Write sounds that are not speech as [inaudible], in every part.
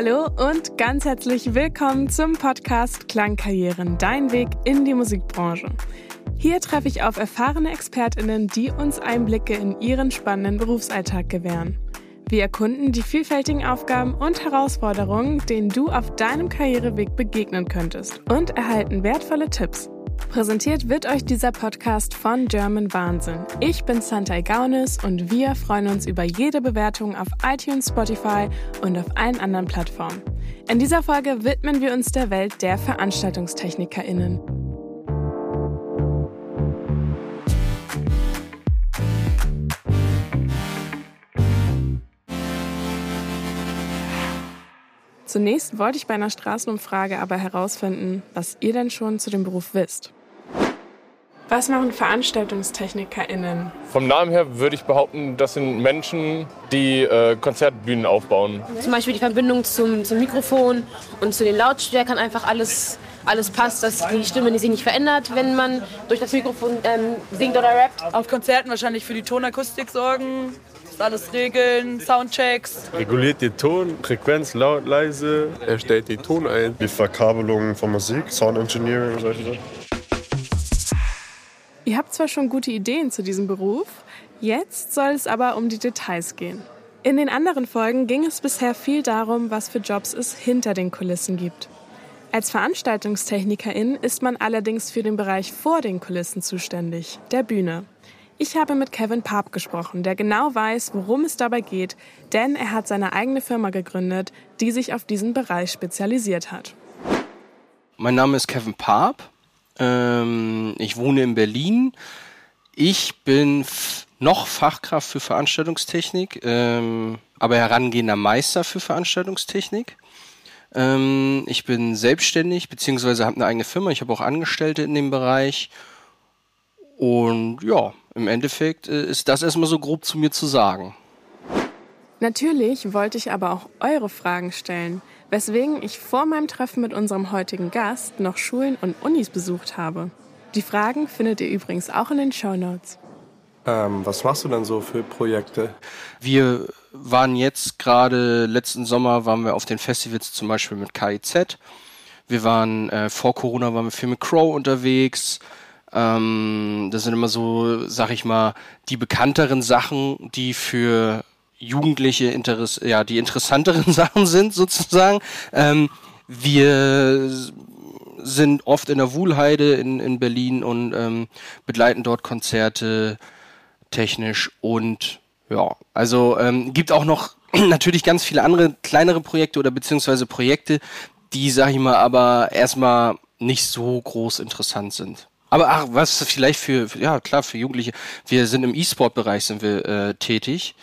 Hallo und ganz herzlich willkommen zum Podcast Klangkarrieren, dein Weg in die Musikbranche. Hier treffe ich auf erfahrene Expertinnen, die uns Einblicke in ihren spannenden Berufsalltag gewähren. Wir erkunden die vielfältigen Aufgaben und Herausforderungen, denen du auf deinem Karriereweg begegnen könntest und erhalten wertvolle Tipps. Präsentiert wird euch dieser Podcast von German Wahnsinn. Ich bin Santa Gaunis und wir freuen uns über jede Bewertung auf iTunes, Spotify und auf allen anderen Plattformen. In dieser Folge widmen wir uns der Welt der VeranstaltungstechnikerInnen. Zunächst wollte ich bei einer Straßenumfrage aber herausfinden, was ihr denn schon zu dem Beruf wisst. Was machen VeranstaltungstechnikerInnen? Vom Namen her würde ich behaupten, das sind Menschen, die äh, Konzertbühnen aufbauen. Zum Beispiel die Verbindung zum, zum Mikrofon und zu den Lautstärkern einfach alles, alles passt, dass die Stimme sich nicht verändert, wenn man durch das Mikrofon ähm, singt oder rappt. Auf Konzerten wahrscheinlich für die Tonakustik sorgen, alles regeln, Soundchecks. Reguliert den Ton, Frequenz, laut, leise. Er stellt den Ton ein. Die Verkabelung von Musik, Sound Engineering und solche Sachen. Ihr habt zwar schon gute Ideen zu diesem Beruf, jetzt soll es aber um die Details gehen. In den anderen Folgen ging es bisher viel darum, was für Jobs es hinter den Kulissen gibt. Als Veranstaltungstechnikerin ist man allerdings für den Bereich vor den Kulissen zuständig, der Bühne. Ich habe mit Kevin Paap gesprochen, der genau weiß, worum es dabei geht, denn er hat seine eigene Firma gegründet, die sich auf diesen Bereich spezialisiert hat. Mein Name ist Kevin Paap. Ähm, ich wohne in Berlin. Ich bin noch Fachkraft für Veranstaltungstechnik, ähm, aber herangehender Meister für Veranstaltungstechnik. Ähm, ich bin selbstständig, beziehungsweise habe eine eigene Firma. Ich habe auch Angestellte in dem Bereich. Und ja, im Endeffekt äh, ist das erstmal so grob zu mir zu sagen. Natürlich wollte ich aber auch eure Fragen stellen, weswegen ich vor meinem Treffen mit unserem heutigen Gast noch Schulen und Unis besucht habe. Die Fragen findet ihr übrigens auch in den Show Notes. Ähm, was machst du dann so für Projekte? Wir waren jetzt gerade letzten Sommer waren wir auf den Festivals zum Beispiel mit KIZ. Wir waren äh, vor Corona waren wir viel mit Crow unterwegs. Ähm, das sind immer so, sag ich mal, die bekannteren Sachen, die für Jugendliche Interess ja, die interessanteren [laughs] Sachen sind sozusagen. Ähm, wir sind oft in der Wuhlheide in, in Berlin und ähm, begleiten dort Konzerte technisch und ja, also ähm, gibt auch noch [clears throat] natürlich ganz viele andere kleinere Projekte oder beziehungsweise Projekte, die, sag ich mal, aber erstmal nicht so groß interessant sind. Aber ach, was vielleicht für, ja klar, für Jugendliche. Wir sind im E-Sport-Bereich sind wir äh, tätig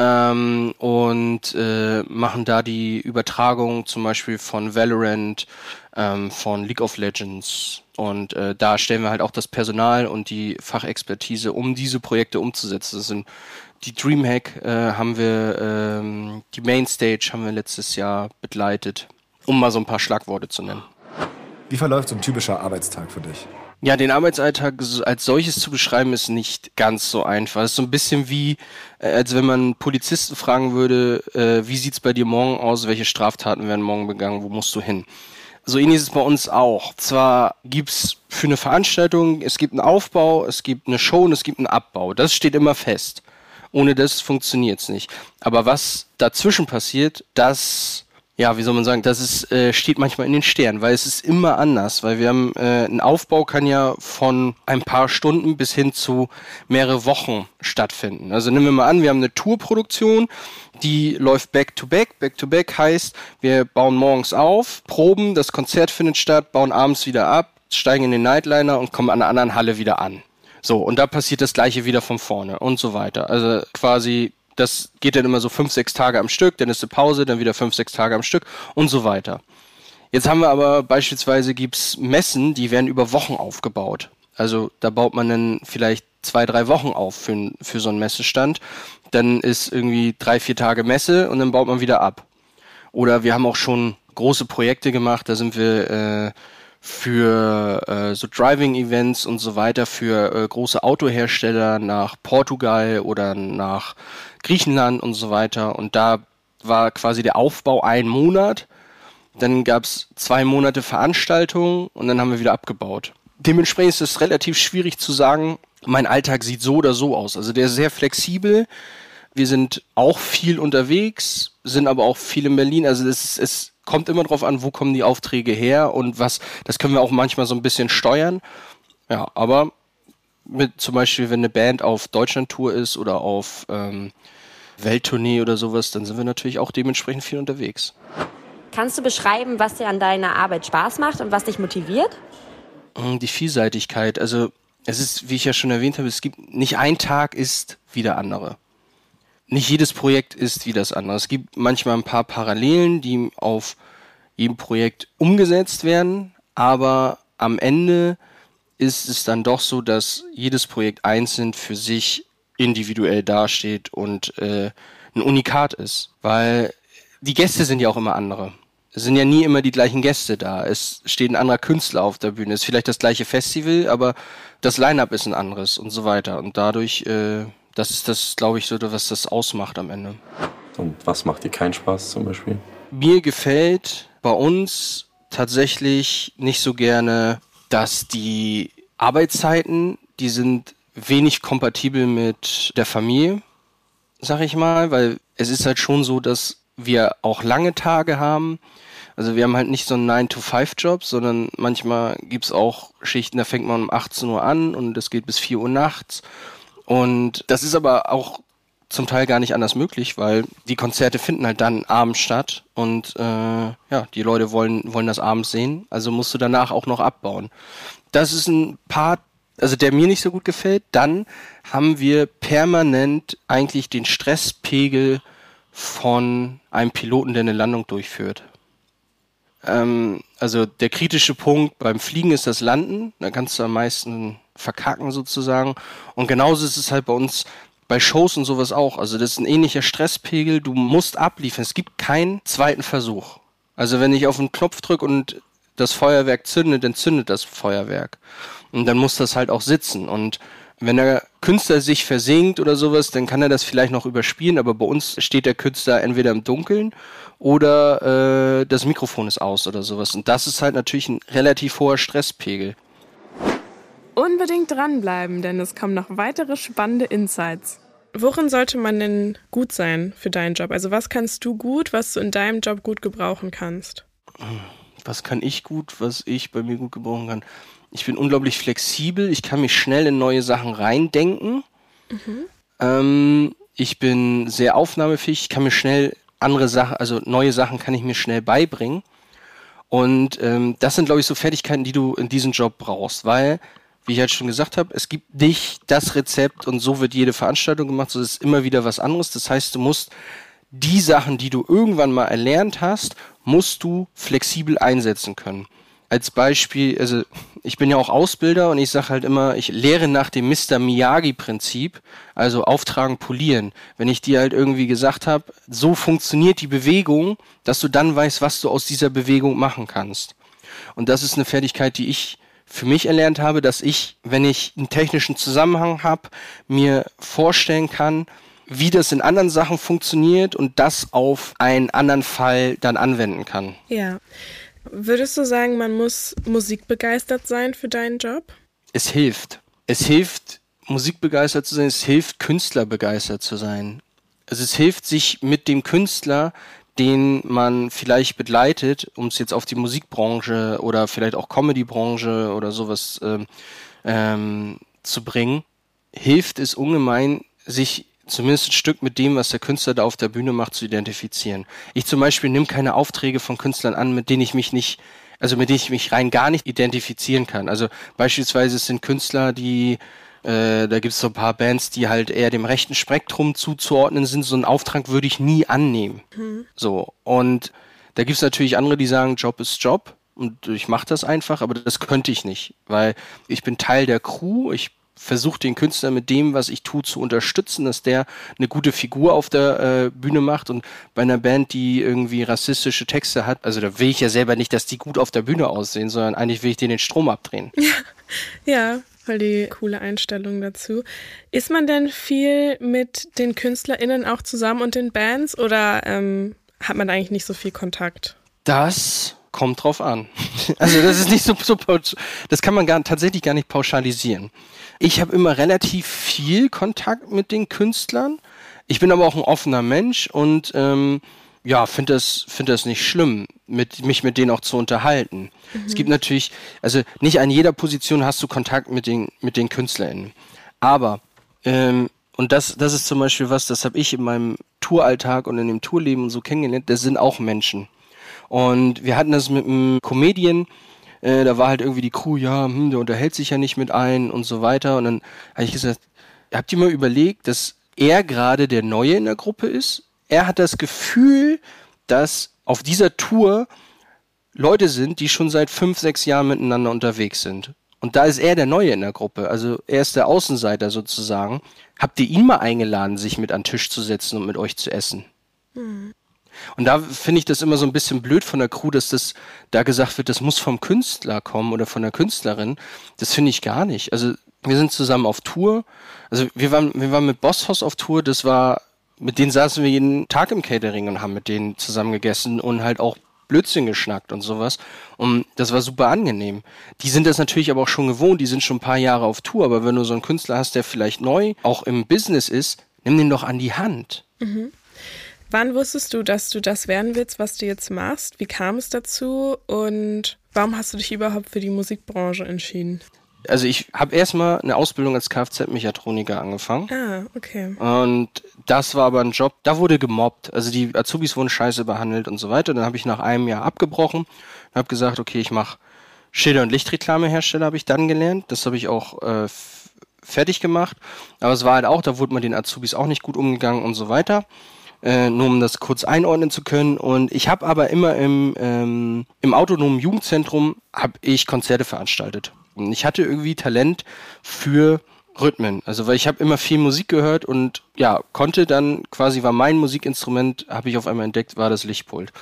ähm, und äh, machen da die Übertragung zum Beispiel von Valorant, ähm, von League of Legends. Und äh, da stellen wir halt auch das Personal und die Fachexpertise, um diese Projekte umzusetzen. Das sind die Dreamhack äh, haben wir, ähm, die Mainstage haben wir letztes Jahr begleitet, um mal so ein paar Schlagworte zu nennen. Wie verläuft so ein typischer Arbeitstag für dich? Ja, den Arbeitsalltag als solches zu beschreiben ist nicht ganz so einfach. Es ist so ein bisschen wie, äh, als wenn man Polizisten fragen würde, äh, wie sieht's bei dir morgen aus, welche Straftaten werden morgen begangen, wo musst du hin? So ähnlich ist es bei uns auch. Zwar gibt's für eine Veranstaltung, es gibt einen Aufbau, es gibt eine Show und es gibt einen Abbau. Das steht immer fest. Ohne das funktioniert's nicht. Aber was dazwischen passiert, das ja, wie soll man sagen, das ist, äh, steht manchmal in den Sternen, weil es ist immer anders, weil wir haben, äh, ein Aufbau kann ja von ein paar Stunden bis hin zu mehrere Wochen stattfinden. Also nehmen wir mal an, wir haben eine Tourproduktion, die läuft back to back. Back to back heißt, wir bauen morgens auf, proben, das Konzert findet statt, bauen abends wieder ab, steigen in den Nightliner und kommen an einer anderen Halle wieder an. So, und da passiert das gleiche wieder von vorne und so weiter. Also quasi das geht dann immer so fünf, sechs Tage am Stück, dann ist eine Pause, dann wieder fünf, sechs Tage am Stück und so weiter. Jetzt haben wir aber beispielsweise gibt's Messen, die werden über Wochen aufgebaut. Also da baut man dann vielleicht zwei, drei Wochen auf für, für so einen Messestand. Dann ist irgendwie drei, vier Tage Messe und dann baut man wieder ab. Oder wir haben auch schon große Projekte gemacht, da sind wir äh, für äh, so Driving-Events und so weiter für äh, große Autohersteller nach Portugal oder nach Griechenland und so weiter. Und da war quasi der Aufbau ein Monat. Dann gab es zwei Monate Veranstaltungen und dann haben wir wieder abgebaut. Dementsprechend ist es relativ schwierig zu sagen, mein Alltag sieht so oder so aus. Also der ist sehr flexibel. Wir sind auch viel unterwegs, sind aber auch viel in Berlin. Also es, es kommt immer darauf an, wo kommen die Aufträge her und was. Das können wir auch manchmal so ein bisschen steuern. Ja, aber mit zum Beispiel, wenn eine Band auf Deutschland-Tour ist oder auf ähm, Welttournee oder sowas, dann sind wir natürlich auch dementsprechend viel unterwegs. Kannst du beschreiben, was dir an deiner Arbeit Spaß macht und was dich motiviert? Mm, die Vielseitigkeit. Also es ist, wie ich ja schon erwähnt habe, es gibt nicht ein Tag ist wie der andere. Nicht jedes Projekt ist wie das andere. Es gibt manchmal ein paar Parallelen, die auf jedem Projekt umgesetzt werden, aber am Ende ist es dann doch so, dass jedes Projekt einzeln für sich individuell dasteht und äh, ein Unikat ist. Weil die Gäste sind ja auch immer andere. Es sind ja nie immer die gleichen Gäste da. Es steht ein anderer Künstler auf der Bühne. Es ist vielleicht das gleiche Festival, aber das Line-up ist ein anderes und so weiter. Und dadurch, äh, das ist das, glaube ich, so, was das ausmacht am Ende. Und was macht dir keinen Spaß zum Beispiel? Mir gefällt bei uns tatsächlich nicht so gerne, dass die Arbeitszeiten, die sind wenig kompatibel mit der Familie, sag ich mal, weil es ist halt schon so, dass wir auch lange Tage haben. Also wir haben halt nicht so einen 9-to-5-Job, sondern manchmal gibt's auch Schichten, da fängt man um 18 Uhr an und es geht bis 4 Uhr nachts. Und das ist aber auch zum Teil gar nicht anders möglich, weil die Konzerte finden halt dann abends statt und äh, ja, die Leute wollen, wollen das abends sehen, also musst du danach auch noch abbauen. Das ist ein Part, also der mir nicht so gut gefällt. Dann haben wir permanent eigentlich den Stresspegel von einem Piloten, der eine Landung durchführt. Ähm, also der kritische Punkt beim Fliegen ist das Landen. Da kannst du am meisten verkacken sozusagen. Und genauso ist es halt bei uns bei Shows und sowas auch. Also das ist ein ähnlicher Stresspegel. Du musst abliefern. Es gibt keinen zweiten Versuch. Also wenn ich auf den Knopf drücke und das Feuerwerk zündet, dann zündet das Feuerwerk. Und dann muss das halt auch sitzen. Und wenn der Künstler sich versinkt oder sowas, dann kann er das vielleicht noch überspielen, aber bei uns steht der Künstler entweder im Dunkeln oder äh, das Mikrofon ist aus oder sowas. Und das ist halt natürlich ein relativ hoher Stresspegel. Unbedingt dranbleiben, denn es kommen noch weitere spannende Insights. Worin sollte man denn gut sein für deinen Job? Also was kannst du gut, was du in deinem Job gut gebrauchen kannst? Was kann ich gut, was ich bei mir gut gebrauchen kann? Ich bin unglaublich flexibel. Ich kann mich schnell in neue Sachen reindenken. Mhm. Ähm, ich bin sehr aufnahmefähig. Ich kann mir schnell andere Sachen, also neue Sachen kann ich mir schnell beibringen. Und ähm, das sind, glaube ich, so Fertigkeiten, die du in diesem Job brauchst, weil, wie ich halt schon gesagt habe, es gibt nicht das Rezept und so wird jede Veranstaltung gemacht, so ist immer wieder was anderes. Das heißt, du musst die Sachen, die du irgendwann mal erlernt hast, musst du flexibel einsetzen können als Beispiel, also ich bin ja auch Ausbilder und ich sage halt immer, ich lehre nach dem Mr. Miyagi-Prinzip, also auftragen, polieren. Wenn ich dir halt irgendwie gesagt habe, so funktioniert die Bewegung, dass du dann weißt, was du aus dieser Bewegung machen kannst. Und das ist eine Fertigkeit, die ich für mich erlernt habe, dass ich, wenn ich einen technischen Zusammenhang habe, mir vorstellen kann, wie das in anderen Sachen funktioniert und das auf einen anderen Fall dann anwenden kann. Ja. Würdest du sagen, man muss musikbegeistert sein für deinen Job? Es hilft. Es hilft, musikbegeistert zu sein. Es hilft, künstlerbegeistert zu sein. Also es hilft, sich mit dem Künstler, den man vielleicht begleitet, um es jetzt auf die Musikbranche oder vielleicht auch Comedybranche oder sowas ähm, ähm, zu bringen, hilft es ungemein, sich zumindest ein Stück mit dem, was der Künstler da auf der Bühne macht, zu identifizieren. Ich zum Beispiel nehme keine Aufträge von Künstlern an, mit denen ich mich nicht, also mit denen ich mich rein gar nicht identifizieren kann. Also beispielsweise es sind Künstler, die äh, da gibt es so ein paar Bands, die halt eher dem rechten Spektrum zuzuordnen sind. So einen Auftrag würde ich nie annehmen. Mhm. So. Und da gibt es natürlich andere, die sagen, Job ist Job. Und ich mache das einfach, aber das könnte ich nicht, weil ich bin Teil der Crew, ich versuche den Künstler mit dem, was ich tue, zu unterstützen, dass der eine gute Figur auf der äh, Bühne macht. Und bei einer Band, die irgendwie rassistische Texte hat, also da will ich ja selber nicht, dass die gut auf der Bühne aussehen, sondern eigentlich will ich denen den Strom abdrehen. [laughs] ja, voll die coole Einstellung dazu. Ist man denn viel mit den KünstlerInnen auch zusammen und den Bands oder ähm, hat man eigentlich nicht so viel Kontakt? Das kommt drauf an. [laughs] Also das ist nicht so, so das kann man gar, tatsächlich gar nicht pauschalisieren. Ich habe immer relativ viel Kontakt mit den Künstlern. Ich bin aber auch ein offener Mensch und ähm, ja, finde das, finde das nicht schlimm, mit, mich mit denen auch zu unterhalten. Mhm. Es gibt natürlich, also nicht an jeder Position hast du Kontakt mit den, mit den KünstlerInnen. Aber, ähm, und das, das ist zum Beispiel was, das habe ich in meinem Touralltag und in dem Tourleben und so kennengelernt, das sind auch Menschen. Und wir hatten das mit einem Comedian, äh, da war halt irgendwie die Crew, ja, hm, der unterhält sich ja nicht mit ein und so weiter. Und dann habe ich gesagt, habt ihr mal überlegt, dass er gerade der Neue in der Gruppe ist? Er hat das Gefühl, dass auf dieser Tour Leute sind, die schon seit fünf, sechs Jahren miteinander unterwegs sind. Und da ist er der Neue in der Gruppe. Also er ist der Außenseiter sozusagen. Habt ihr ihn mal eingeladen, sich mit an den Tisch zu setzen und mit euch zu essen? Mhm. Und da finde ich das immer so ein bisschen blöd von der Crew, dass das da gesagt wird, das muss vom Künstler kommen oder von der Künstlerin. Das finde ich gar nicht. Also wir sind zusammen auf Tour. Also wir waren, wir waren mit Bosshaus auf Tour. Das war mit denen saßen wir jeden Tag im Catering und haben mit denen zusammen gegessen und halt auch Blödsinn geschnackt und sowas. Und das war super angenehm. Die sind das natürlich aber auch schon gewohnt, die sind schon ein paar Jahre auf Tour, aber wenn du so einen Künstler hast, der vielleicht neu auch im Business ist, nimm den doch an die Hand. Mhm. Wann wusstest du, dass du das werden willst, was du jetzt machst? Wie kam es dazu und warum hast du dich überhaupt für die Musikbranche entschieden? Also ich habe erstmal eine Ausbildung als Kfz-Mechatroniker angefangen. Ah, okay. Und das war aber ein Job, da wurde gemobbt. Also die Azubis wurden scheiße behandelt und so weiter. Dann habe ich nach einem Jahr abgebrochen und habe gesagt, okay, ich mache Schilder- und Lichtreklamehersteller, habe ich dann gelernt. Das habe ich auch äh, fertig gemacht. Aber es war halt auch, da wurde man den Azubis auch nicht gut umgegangen und so weiter. Äh, nur um das kurz einordnen zu können. Und ich habe aber immer im, ähm, im autonomen Jugendzentrum habe ich Konzerte veranstaltet. Und ich hatte irgendwie Talent für Rhythmen. Also weil ich habe immer viel Musik gehört und ja, konnte dann quasi war mein Musikinstrument, habe ich auf einmal entdeckt, war das Lichtpult.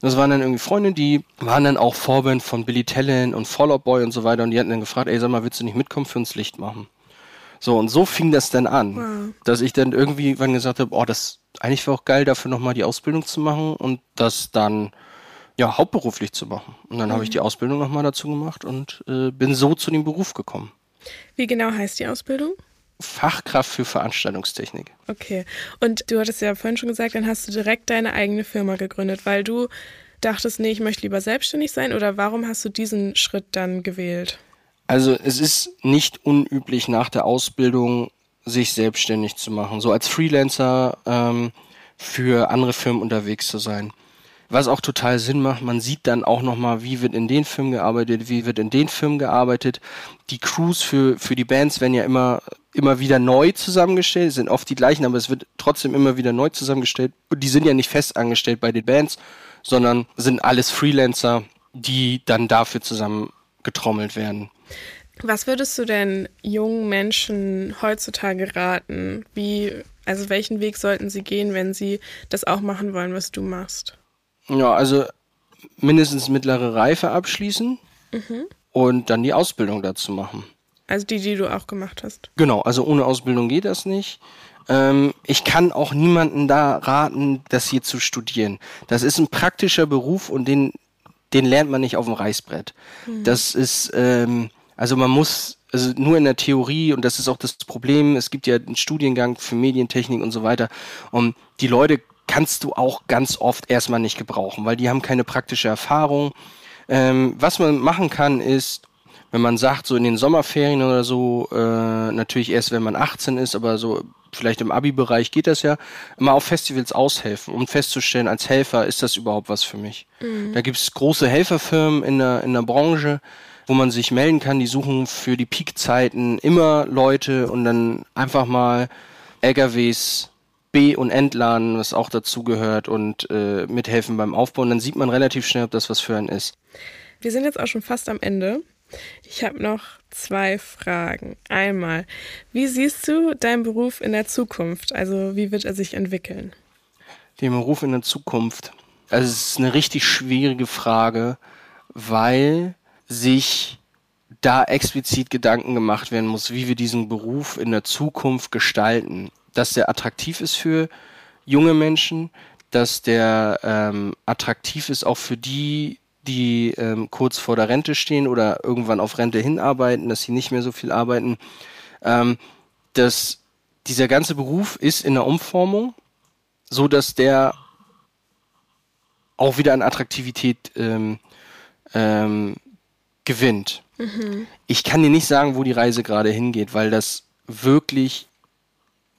Das waren dann irgendwie Freunde, die waren dann auch Vorband von Billy Talent und Fall Out Boy und so weiter und die hatten dann gefragt, ey, sag mal, willst du nicht mitkommen für uns Licht machen? So, und so fing das dann an, wow. dass ich dann irgendwie wann gesagt habe, oh, das eigentlich wäre auch geil, dafür nochmal die Ausbildung zu machen und das dann ja, hauptberuflich zu machen. Und dann mhm. habe ich die Ausbildung nochmal dazu gemacht und äh, bin so zu dem Beruf gekommen. Wie genau heißt die Ausbildung? Fachkraft für Veranstaltungstechnik. Okay. Und du hattest ja vorhin schon gesagt, dann hast du direkt deine eigene Firma gegründet, weil du dachtest, nee, ich möchte lieber selbstständig sein oder warum hast du diesen Schritt dann gewählt? Also es ist nicht unüblich nach der Ausbildung sich selbstständig zu machen, so als Freelancer ähm, für andere Firmen unterwegs zu sein was auch total Sinn macht. Man sieht dann auch nochmal, wie wird in den Filmen gearbeitet, wie wird in den Filmen gearbeitet. Die Crews für, für die Bands werden ja immer, immer wieder neu zusammengestellt, sind oft die gleichen, aber es wird trotzdem immer wieder neu zusammengestellt. Und die sind ja nicht fest angestellt bei den Bands, sondern sind alles Freelancer, die dann dafür zusammen getrommelt werden. Was würdest du denn jungen Menschen heutzutage raten? Wie, also welchen Weg sollten sie gehen, wenn sie das auch machen wollen, was du machst? Ja, also mindestens mittlere Reife abschließen mhm. und dann die Ausbildung dazu machen. Also die, die du auch gemacht hast. Genau, also ohne Ausbildung geht das nicht. Ähm, ich kann auch niemanden da raten, das hier zu studieren. Das ist ein praktischer Beruf und den, den lernt man nicht auf dem Reißbrett. Mhm. Das ist, ähm, also man muss, also nur in der Theorie, und das ist auch das Problem, es gibt ja einen Studiengang für Medientechnik und so weiter, und die Leute kannst du auch ganz oft erstmal nicht gebrauchen, weil die haben keine praktische Erfahrung. Ähm, was man machen kann, ist, wenn man sagt, so in den Sommerferien oder so, äh, natürlich erst, wenn man 18 ist, aber so vielleicht im Abi-Bereich geht das ja, mal auf Festivals aushelfen, um festzustellen, als Helfer ist das überhaupt was für mich. Mhm. Da gibt es große Helferfirmen in der, in der Branche, wo man sich melden kann, die suchen für die Peakzeiten immer Leute und dann einfach mal LKWs B- und Entladen, was auch dazu gehört und äh, mithelfen beim Aufbau. Und dann sieht man relativ schnell, ob das was für einen ist. Wir sind jetzt auch schon fast am Ende. Ich habe noch zwei Fragen. Einmal, wie siehst du deinen Beruf in der Zukunft? Also wie wird er sich entwickeln? Den Beruf in der Zukunft. Also es ist eine richtig schwierige Frage, weil sich da explizit Gedanken gemacht werden muss, wie wir diesen Beruf in der Zukunft gestalten, dass der attraktiv ist für junge Menschen, dass der ähm, attraktiv ist auch für die, die ähm, kurz vor der Rente stehen oder irgendwann auf Rente hinarbeiten, dass sie nicht mehr so viel arbeiten. Ähm, dass dieser ganze Beruf ist in der Umformung, so dass der auch wieder an Attraktivität ähm, ähm, gewinnt. Mhm. Ich kann dir nicht sagen, wo die Reise gerade hingeht, weil das wirklich,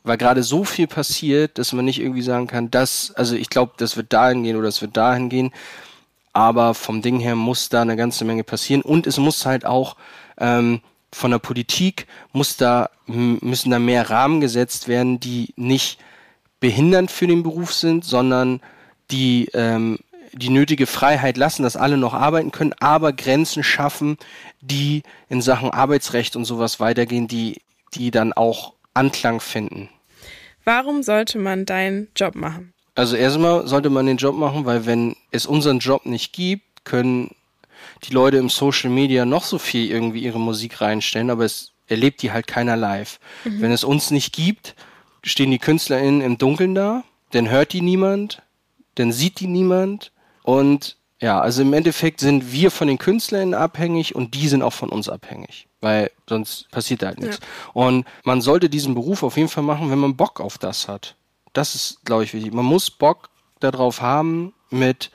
weil gerade so viel passiert, dass man nicht irgendwie sagen kann, das, also ich glaube, das wird dahin gehen oder das wird dahin gehen, aber vom Ding her muss da eine ganze Menge passieren und es muss halt auch ähm, von der Politik muss da müssen da mehr Rahmen gesetzt werden, die nicht behindernd für den Beruf sind, sondern die ähm, die nötige Freiheit lassen, dass alle noch arbeiten können, aber Grenzen schaffen, die in Sachen Arbeitsrecht und sowas weitergehen, die, die dann auch Anklang finden. Warum sollte man deinen Job machen? Also erstmal sollte man den Job machen, weil wenn es unseren Job nicht gibt, können die Leute im Social Media noch so viel irgendwie ihre Musik reinstellen, aber es erlebt die halt keiner live. Mhm. Wenn es uns nicht gibt, stehen die KünstlerInnen im Dunkeln da, dann hört die niemand, dann sieht die niemand und ja, also im Endeffekt sind wir von den KünstlerInnen abhängig und die sind auch von uns abhängig, weil sonst passiert halt nichts. Ja. Und man sollte diesen Beruf auf jeden Fall machen, wenn man Bock auf das hat. Das ist, glaube ich, wichtig. Man muss Bock darauf haben, mit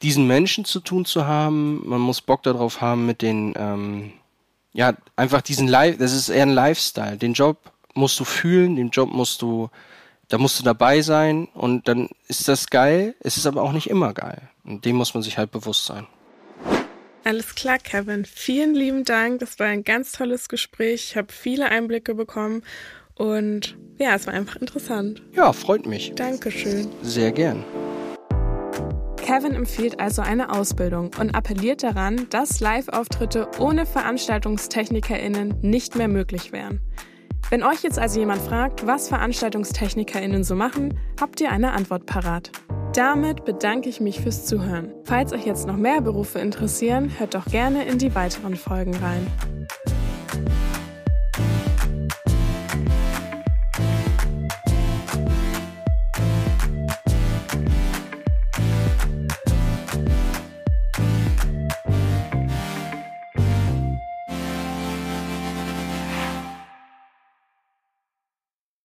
diesen Menschen zu tun zu haben. Man muss Bock darauf haben, mit den, ähm, ja, einfach diesen Live, das ist eher ein Lifestyle. Den Job musst du fühlen, den Job musst du, da musst du dabei sein und dann ist das geil. Es ist aber auch nicht immer geil. Und dem muss man sich halt bewusst sein. Alles klar, Kevin. Vielen lieben Dank. Das war ein ganz tolles Gespräch. Ich habe viele Einblicke bekommen und ja, es war einfach interessant. Ja, freut mich. Dankeschön. Sehr gern. Kevin empfiehlt also eine Ausbildung und appelliert daran, dass Live-Auftritte ohne VeranstaltungstechnikerInnen nicht mehr möglich wären. Wenn euch jetzt also jemand fragt, was VeranstaltungstechnikerInnen so machen, habt ihr eine Antwort parat. Damit bedanke ich mich fürs Zuhören. Falls euch jetzt noch mehr Berufe interessieren, hört doch gerne in die weiteren Folgen rein.